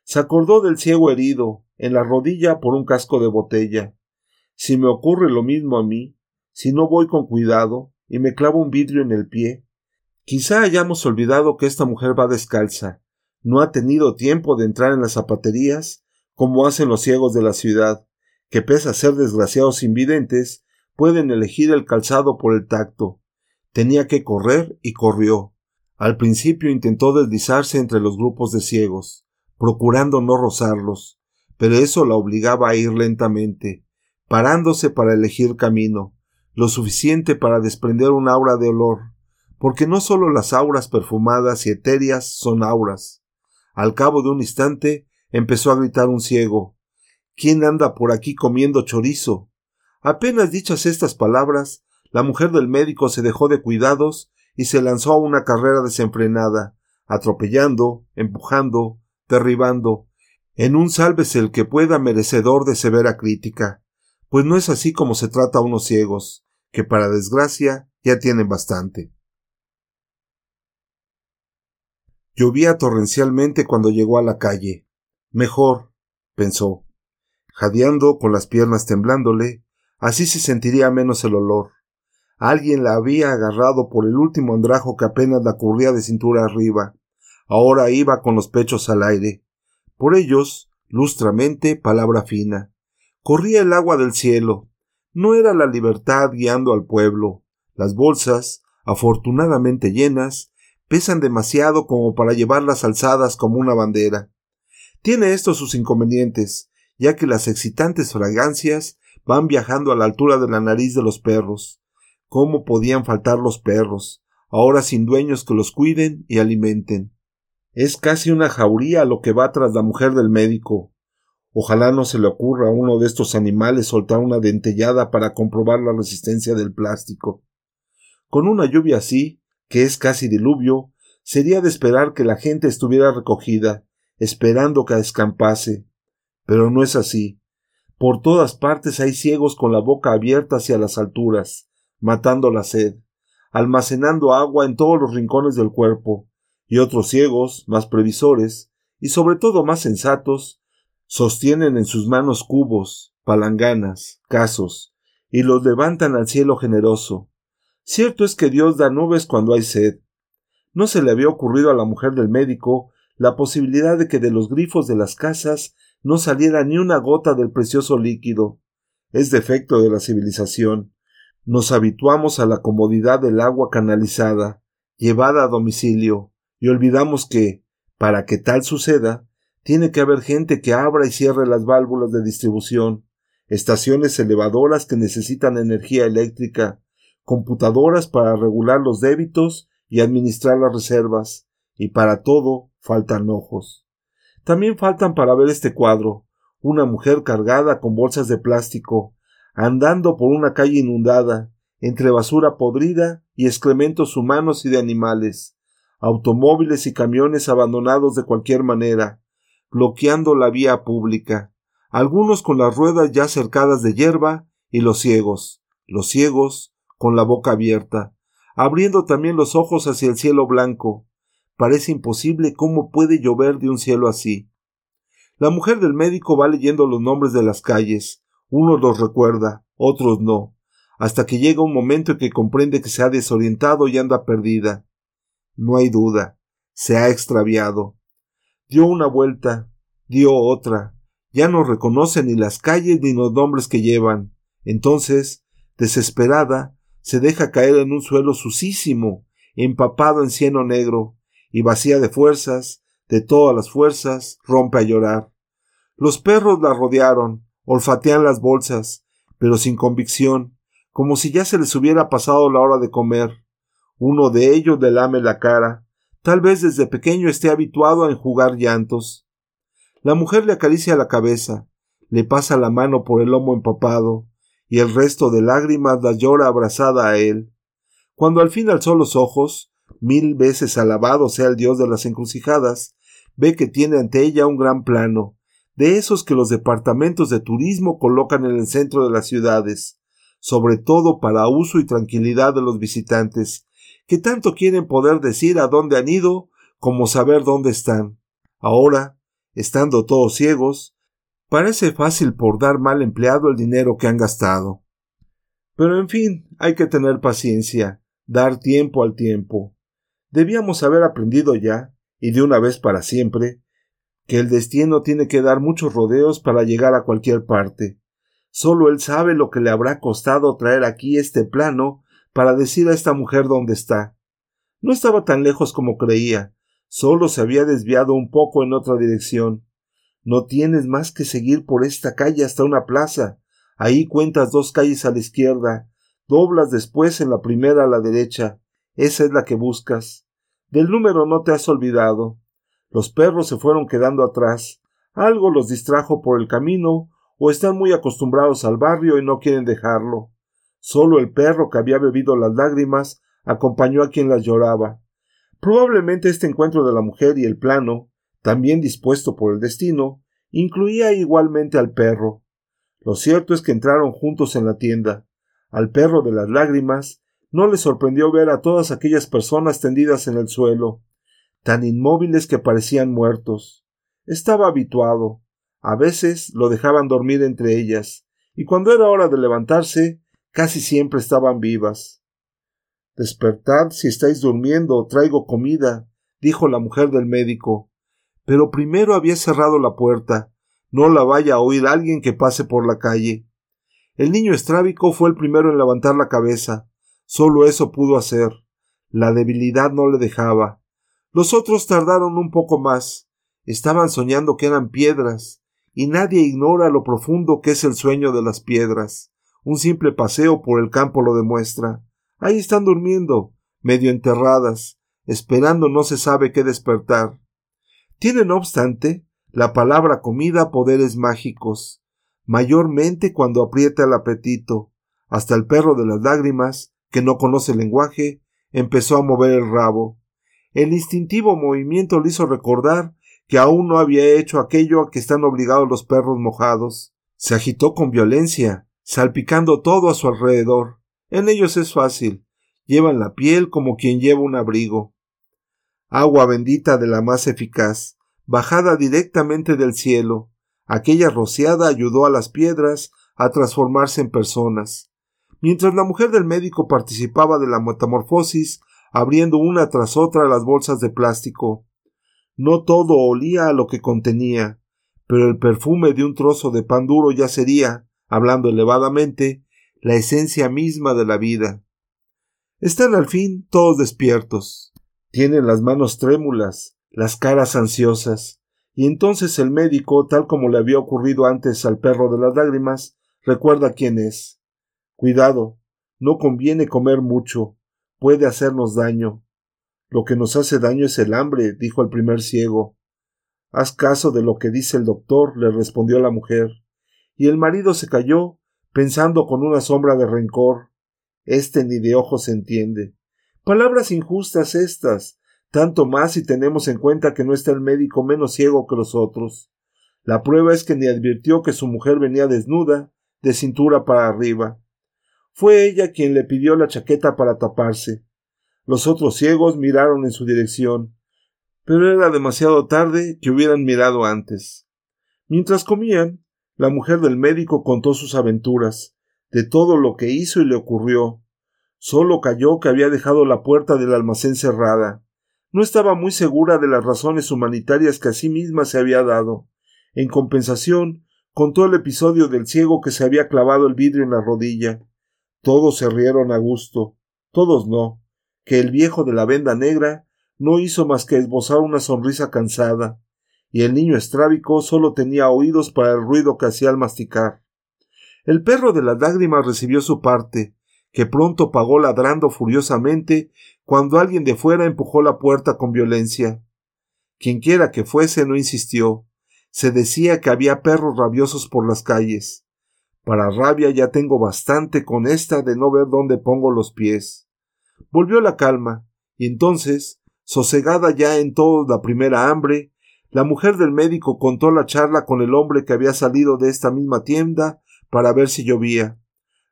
Se acordó del ciego herido, en la rodilla por un casco de botella. Si me ocurre lo mismo a mí, si no voy con cuidado y me clavo un vidrio en el pie, Quizá hayamos olvidado que esta mujer va descalza, no ha tenido tiempo de entrar en las zapaterías, como hacen los ciegos de la ciudad, que pese a ser desgraciados invidentes, pueden elegir el calzado por el tacto. Tenía que correr y corrió. Al principio intentó deslizarse entre los grupos de ciegos, procurando no rozarlos, pero eso la obligaba a ir lentamente, parándose para elegir camino, lo suficiente para desprender un aura de olor, porque no sólo las auras perfumadas y etéreas son auras. Al cabo de un instante empezó a gritar un ciego ¿Quién anda por aquí comiendo chorizo? Apenas dichas estas palabras, la mujer del médico se dejó de cuidados y se lanzó a una carrera desenfrenada, atropellando, empujando, derribando, en un sálvese el que pueda merecedor de severa crítica, pues no es así como se trata a unos ciegos, que para desgracia ya tienen bastante. Llovía torrencialmente cuando llegó a la calle. Mejor, pensó, jadeando con las piernas temblándole, así se sentiría menos el olor. Alguien la había agarrado por el último andrajo que apenas la cubría de cintura arriba. Ahora iba con los pechos al aire. Por ellos, lustramente, palabra fina. Corría el agua del cielo. No era la libertad guiando al pueblo. Las bolsas, afortunadamente llenas, pesan demasiado como para llevarlas alzadas como una bandera. Tiene esto sus inconvenientes, ya que las excitantes fragancias van viajando a la altura de la nariz de los perros. ¿Cómo podían faltar los perros, ahora sin dueños que los cuiden y alimenten? Es casi una jauría lo que va tras la mujer del médico. Ojalá no se le ocurra a uno de estos animales soltar una dentellada para comprobar la resistencia del plástico. Con una lluvia así, que es casi diluvio, sería de esperar que la gente estuviera recogida, esperando que escampase. Pero no es así. Por todas partes hay ciegos con la boca abierta hacia las alturas, matando la sed, almacenando agua en todos los rincones del cuerpo, y otros ciegos, más previsores, y sobre todo más sensatos, sostienen en sus manos cubos, palanganas, casos, y los levantan al cielo generoso. Cierto es que Dios da nubes cuando hay sed. No se le había ocurrido a la mujer del médico la posibilidad de que de los grifos de las casas no saliera ni una gota del precioso líquido. Es defecto de la civilización. Nos habituamos a la comodidad del agua canalizada, llevada a domicilio, y olvidamos que, para que tal suceda, tiene que haber gente que abra y cierre las válvulas de distribución, estaciones elevadoras que necesitan energía eléctrica, computadoras para regular los débitos y administrar las reservas, y para todo faltan ojos. También faltan para ver este cuadro, una mujer cargada con bolsas de plástico, andando por una calle inundada, entre basura podrida y excrementos humanos y de animales, automóviles y camiones abandonados de cualquier manera, bloqueando la vía pública, algunos con las ruedas ya cercadas de hierba y los ciegos, los ciegos con la boca abierta, abriendo también los ojos hacia el cielo blanco. Parece imposible cómo puede llover de un cielo así. La mujer del médico va leyendo los nombres de las calles, unos los recuerda, otros no, hasta que llega un momento en que comprende que se ha desorientado y anda perdida. No hay duda, se ha extraviado. Dio una vuelta, dio otra, ya no reconoce ni las calles ni los nombres que llevan. Entonces, desesperada, se deja caer en un suelo sucísimo, empapado en cieno negro, y vacía de fuerzas, de todas las fuerzas, rompe a llorar. Los perros la rodearon, olfatean las bolsas, pero sin convicción, como si ya se les hubiera pasado la hora de comer. Uno de ellos le lame la cara, tal vez desde pequeño esté habituado a enjugar llantos. La mujer le acaricia la cabeza, le pasa la mano por el lomo empapado, y el resto de lágrimas la llora abrazada a él. Cuando al fin alzó los ojos, mil veces alabado sea el Dios de las encrucijadas, ve que tiene ante ella un gran plano, de esos que los departamentos de turismo colocan en el centro de las ciudades, sobre todo para uso y tranquilidad de los visitantes, que tanto quieren poder decir a dónde han ido como saber dónde están. Ahora, estando todos ciegos, parece fácil por dar mal empleado el dinero que han gastado. Pero en fin, hay que tener paciencia, dar tiempo al tiempo. Debíamos haber aprendido ya, y de una vez para siempre, que el destino tiene que dar muchos rodeos para llegar a cualquier parte. Solo él sabe lo que le habrá costado traer aquí este plano para decir a esta mujer dónde está. No estaba tan lejos como creía, solo se había desviado un poco en otra dirección. No tienes más que seguir por esta calle hasta una plaza. Ahí cuentas dos calles a la izquierda, doblas después en la primera a la derecha. Esa es la que buscas. Del número no te has olvidado. Los perros se fueron quedando atrás. Algo los distrajo por el camino o están muy acostumbrados al barrio y no quieren dejarlo. Solo el perro que había bebido las lágrimas acompañó a quien las lloraba. Probablemente este encuentro de la mujer y el plano, también dispuesto por el destino, incluía igualmente al perro. Lo cierto es que entraron juntos en la tienda. Al perro de las lágrimas no le sorprendió ver a todas aquellas personas tendidas en el suelo, tan inmóviles que parecían muertos. Estaba habituado. A veces lo dejaban dormir entre ellas, y cuando era hora de levantarse, casi siempre estaban vivas. Despertad si estáis durmiendo, traigo comida, dijo la mujer del médico. Pero primero había cerrado la puerta. No la vaya a oír alguien que pase por la calle. El niño estrábico fue el primero en levantar la cabeza. Solo eso pudo hacer. La debilidad no le dejaba. Los otros tardaron un poco más. Estaban soñando que eran piedras, y nadie ignora lo profundo que es el sueño de las piedras. Un simple paseo por el campo lo demuestra. Ahí están durmiendo, medio enterradas, esperando no se sabe qué despertar. Tiene, no obstante, la palabra comida poderes mágicos, mayormente cuando aprieta el apetito. Hasta el perro de las lágrimas que no conoce el lenguaje, empezó a mover el rabo. El instintivo movimiento le hizo recordar que aún no había hecho aquello a que están obligados los perros mojados. Se agitó con violencia, salpicando todo a su alrededor. En ellos es fácil. Llevan la piel como quien lleva un abrigo. Agua bendita de la más eficaz, bajada directamente del cielo. Aquella rociada ayudó a las piedras a transformarse en personas. Mientras la mujer del médico participaba de la metamorfosis, abriendo una tras otra las bolsas de plástico. No todo olía a lo que contenía, pero el perfume de un trozo de pan duro ya sería, hablando elevadamente, la esencia misma de la vida. Están al fin todos despiertos. Tienen las manos trémulas, las caras ansiosas, y entonces el médico, tal como le había ocurrido antes al perro de las lágrimas, recuerda quién es. Cuidado, no conviene comer mucho, puede hacernos daño. Lo que nos hace daño es el hambre, dijo el primer ciego. Haz caso de lo que dice el doctor, le respondió la mujer. Y el marido se calló, pensando con una sombra de rencor. Este ni de ojos se entiende. Palabras injustas estas, tanto más si tenemos en cuenta que no está el médico menos ciego que los otros. La prueba es que ni advirtió que su mujer venía desnuda, de cintura para arriba. Fue ella quien le pidió la chaqueta para taparse. Los otros ciegos miraron en su dirección, pero era demasiado tarde que hubieran mirado antes. Mientras comían, la mujer del médico contó sus aventuras, de todo lo que hizo y le ocurrió. Solo cayó que había dejado la puerta del almacén cerrada. No estaba muy segura de las razones humanitarias que a sí misma se había dado. En compensación, contó el episodio del ciego que se había clavado el vidrio en la rodilla. Todos se rieron a gusto, todos no, que el viejo de la venda negra no hizo más que esbozar una sonrisa cansada, y el niño estrábico solo tenía oídos para el ruido que hacía al masticar. El perro de las lágrimas recibió su parte, que pronto pagó ladrando furiosamente cuando alguien de fuera empujó la puerta con violencia. Quienquiera que fuese no insistió. Se decía que había perros rabiosos por las calles. Para rabia ya tengo bastante con esta de no ver dónde pongo los pies. Volvió la calma, y entonces, sosegada ya en toda la primera hambre, la mujer del médico contó la charla con el hombre que había salido de esta misma tienda para ver si llovía.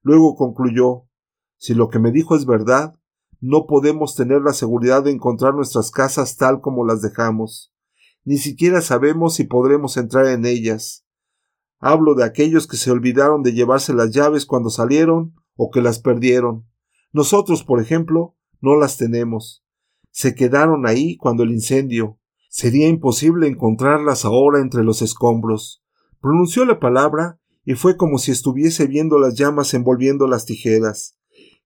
Luego concluyó Si lo que me dijo es verdad, no podemos tener la seguridad de encontrar nuestras casas tal como las dejamos. Ni siquiera sabemos si podremos entrar en ellas. Hablo de aquellos que se olvidaron de llevarse las llaves cuando salieron o que las perdieron. Nosotros, por ejemplo, no las tenemos. Se quedaron ahí cuando el incendio. Sería imposible encontrarlas ahora entre los escombros. Pronunció la palabra y fue como si estuviese viendo las llamas envolviendo las tijeras,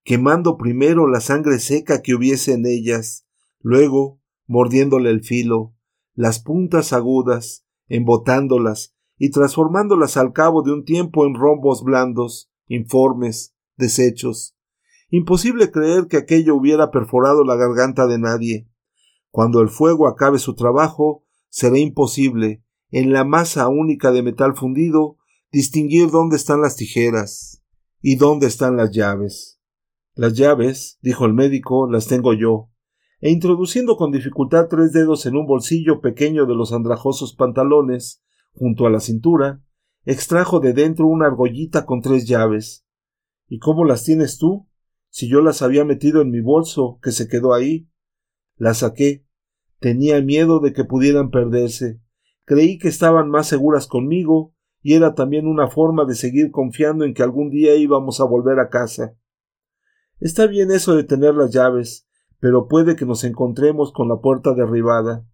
quemando primero la sangre seca que hubiese en ellas, luego mordiéndole el filo, las puntas agudas, embotándolas, y transformándolas al cabo de un tiempo en rombos blandos, informes, deshechos. Imposible creer que aquello hubiera perforado la garganta de nadie. Cuando el fuego acabe su trabajo, será imposible, en la masa única de metal fundido, distinguir dónde están las tijeras y dónde están las llaves. Las llaves, dijo el médico, las tengo yo, e introduciendo con dificultad tres dedos en un bolsillo pequeño de los andrajosos pantalones, junto a la cintura, extrajo de dentro una argollita con tres llaves. ¿Y cómo las tienes tú? Si yo las había metido en mi bolso, que se quedó ahí. Las saqué. Tenía miedo de que pudieran perderse. Creí que estaban más seguras conmigo, y era también una forma de seguir confiando en que algún día íbamos a volver a casa. Está bien eso de tener las llaves, pero puede que nos encontremos con la puerta derribada.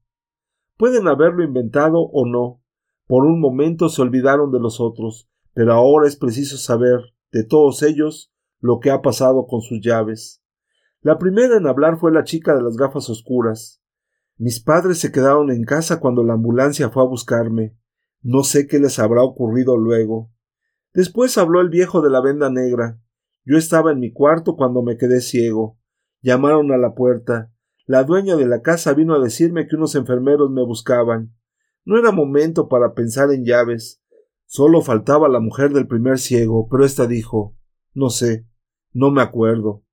Pueden haberlo inventado o no. Por un momento se olvidaron de los otros, pero ahora es preciso saber, de todos ellos, lo que ha pasado con sus llaves. La primera en hablar fue la chica de las gafas oscuras. Mis padres se quedaron en casa cuando la ambulancia fue a buscarme. No sé qué les habrá ocurrido luego. Después habló el viejo de la venda negra. Yo estaba en mi cuarto cuando me quedé ciego. Llamaron a la puerta. La dueña de la casa vino a decirme que unos enfermeros me buscaban. No era momento para pensar en llaves. Solo faltaba la mujer del primer ciego, pero ésta dijo No sé, no me acuerdo.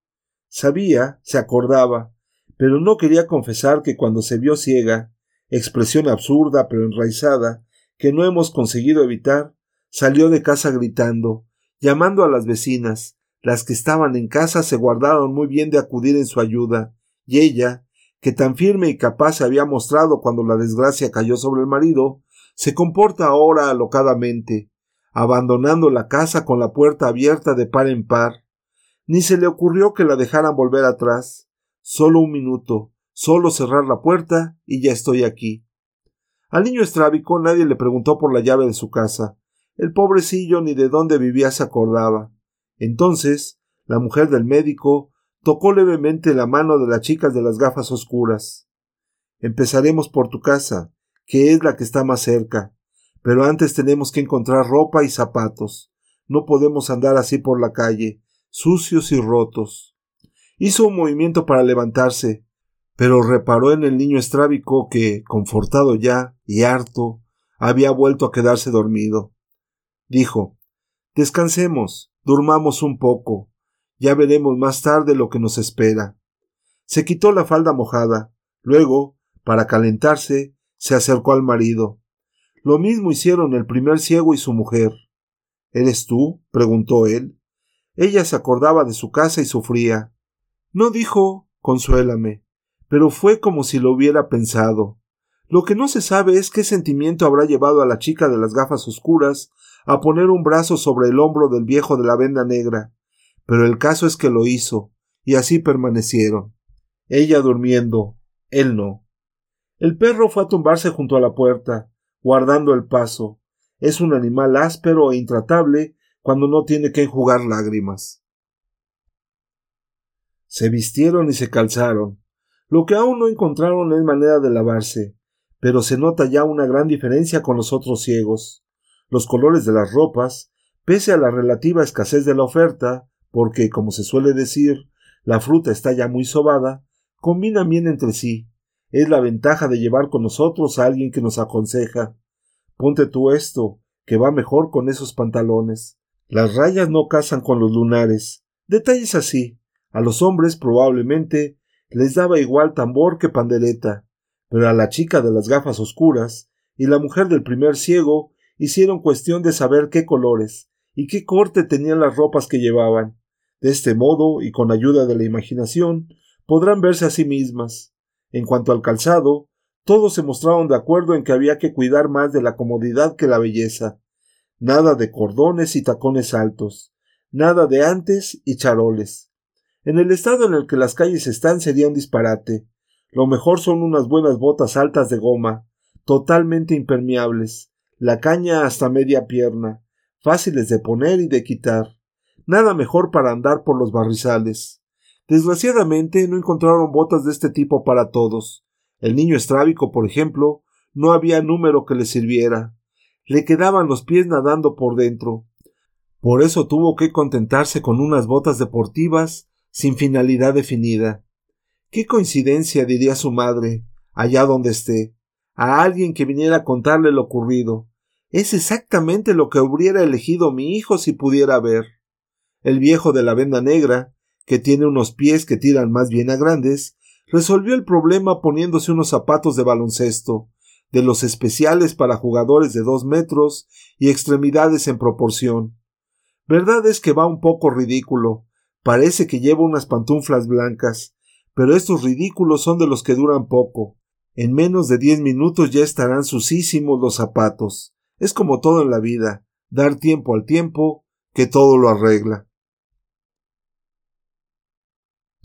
Sabía, se acordaba, pero no quería confesar que cuando se vio ciega, expresión absurda pero enraizada, que no hemos conseguido evitar, salió de casa gritando, llamando a las vecinas. Las que estaban en casa se guardaron muy bien de acudir en su ayuda, y ella, que tan firme y capaz se había mostrado cuando la desgracia cayó sobre el marido, se comporta ahora alocadamente, abandonando la casa con la puerta abierta de par en par. Ni se le ocurrió que la dejaran volver atrás. Solo un minuto, solo cerrar la puerta y ya estoy aquí. Al niño estrábico nadie le preguntó por la llave de su casa. El pobrecillo ni de dónde vivía se acordaba. Entonces, la mujer del médico tocó levemente la mano de la chica de las gafas oscuras. Empezaremos por tu casa, que es la que está más cerca. Pero antes tenemos que encontrar ropa y zapatos. No podemos andar así por la calle, sucios y rotos. Hizo un movimiento para levantarse, pero reparó en el niño estrábico que, confortado ya y harto, había vuelto a quedarse dormido. Dijo Descansemos, durmamos un poco, ya veremos más tarde lo que nos espera. Se quitó la falda mojada, luego, para calentarse, se acercó al marido. Lo mismo hicieron el primer ciego y su mujer. ¿Eres tú? preguntó él. Ella se acordaba de su casa y sufría. No dijo consuélame, pero fue como si lo hubiera pensado. Lo que no se sabe es qué sentimiento habrá llevado a la chica de las gafas oscuras a poner un brazo sobre el hombro del viejo de la venda negra, pero el caso es que lo hizo, y así permanecieron. Ella durmiendo, él no. El perro fue a tumbarse junto a la puerta, guardando el paso. Es un animal áspero e intratable cuando no tiene que enjugar lágrimas. Se vistieron y se calzaron. Lo que aún no encontraron es manera de lavarse, pero se nota ya una gran diferencia con los otros ciegos. Los colores de las ropas, pese a la relativa escasez de la oferta, porque, como se suele decir, la fruta está ya muy sobada, combinan bien entre sí. Es la ventaja de llevar con nosotros a alguien que nos aconseja. Ponte tú esto, que va mejor con esos pantalones. Las rayas no casan con los lunares. Detalles así. A los hombres probablemente les daba igual tambor que pandereta, pero a la chica de las gafas oscuras y la mujer del primer ciego hicieron cuestión de saber qué colores y qué corte tenían las ropas que llevaban. De este modo, y con ayuda de la imaginación, podrán verse a sí mismas. En cuanto al calzado, todos se mostraron de acuerdo en que había que cuidar más de la comodidad que la belleza. Nada de cordones y tacones altos, nada de antes y charoles. En el estado en el que las calles están sería un disparate. Lo mejor son unas buenas botas altas de goma, totalmente impermeables, la caña hasta media pierna, fáciles de poner y de quitar. Nada mejor para andar por los barrizales. Desgraciadamente no encontraron botas de este tipo para todos. El niño estrábico, por ejemplo, no había número que le sirviera. Le quedaban los pies nadando por dentro. Por eso tuvo que contentarse con unas botas deportivas sin finalidad definida. Qué coincidencia, diría su madre, allá donde esté, a alguien que viniera a contarle lo ocurrido. Es exactamente lo que hubiera elegido mi hijo si pudiera ver. El viejo de la venda negra, que tiene unos pies que tiran más bien a grandes, resolvió el problema poniéndose unos zapatos de baloncesto, de los especiales para jugadores de dos metros y extremidades en proporción. Verdad es que va un poco ridículo. Parece que lleva unas pantuflas blancas, pero estos ridículos son de los que duran poco. En menos de diez minutos ya estarán sucísimos los zapatos. Es como todo en la vida, dar tiempo al tiempo, que todo lo arregla.